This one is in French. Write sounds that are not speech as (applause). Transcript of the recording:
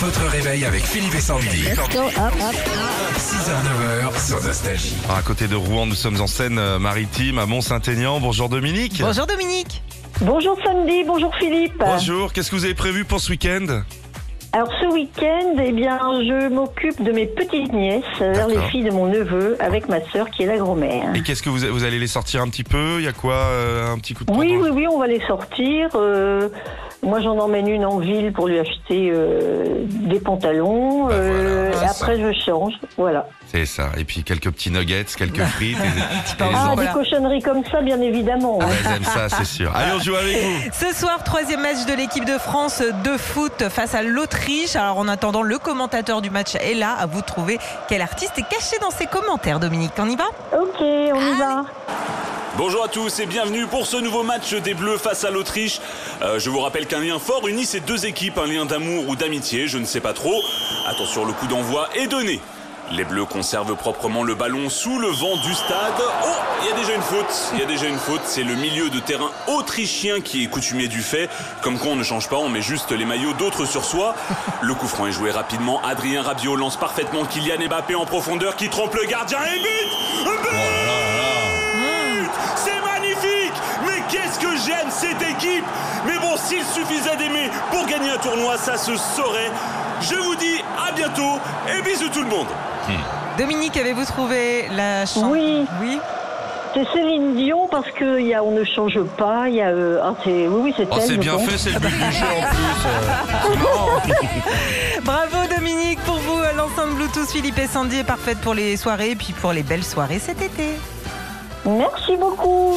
Votre réveil avec Philippe et Sandy. 6h-9h sur Nostalgie. À côté de Rouen, nous sommes en Seine-Maritime, à Mont-Saint-Aignan. Bonjour Dominique. Bonjour Dominique. Bonjour Sandy, bonjour Philippe. Bonjour, qu'est-ce que vous avez prévu pour ce week-end? Alors ce week-end, eh bien, je m'occupe de mes petites nièces, euh, les filles de mon neveu, avec ma sœur qui est la grand-mère. Et qu'est-ce que vous, vous allez les sortir un petit peu? Il y a quoi euh, Un petit coup de Oui, poing oui, oui, on va les sortir. euh, moi, j'en emmène une en ville pour lui acheter euh, des pantalons. Bah euh, voilà, et c'est après, je change. Voilà. C'est ça. Et puis quelques petits nuggets, quelques (laughs) frites. et- et Ah, des cochonneries comme ça, bien évidemment. hein. elles aiment ça, c'est (laughs) sûr. Allez, on joue avec vous. Ce soir, troisième match de l'équipe de France de foot face à l'Autriche. Alors en attendant, le commentateur du match est là. À vous de trouver quel artiste est caché dans ses commentaires, Dominique. On y va? Ok, on y va. Bonjour à tous et bienvenue pour ce nouveau match des Bleus face à l'Autriche. Euh, je vous rappelle qu'un lien fort unit ces deux équipes, un lien d'amour ou d'amitié, je ne sais pas trop. Attention, le coup d'envoi est donné. Les Bleus conservent proprement le ballon sous le vent du stade. Oh, il y a déjà une faute. Il y a déjà une faute. C'est le milieu de terrain autrichien qui est coutumier du fait. Comme quoi on ne change pas, on met juste les maillots d'autres sur soi. Le coup franc est joué rapidement. Adrien Rabiot lance parfaitement Kylian Mbappé en profondeur qui trompe le gardien et but But cette équipe Mais bon, s'il suffisait d'aimer pour gagner un tournoi, ça se saurait. Je vous dis à bientôt et bisous tout le monde Dominique, avez-vous trouvé la chanson Oui. Oui. C'est Céline Dion parce que y a, on ne change pas. Il y a, euh, ah, c'est, oui, oui, c'est Oh, elle. c'est bien pense. fait, c'est le but du jeu en (laughs) plus. euh. (laughs) Bravo Dominique. Pour vous, l'enceinte Bluetooth Philippe et Sandy est parfaite pour les soirées et puis pour les belles soirées cet été. Merci beaucoup.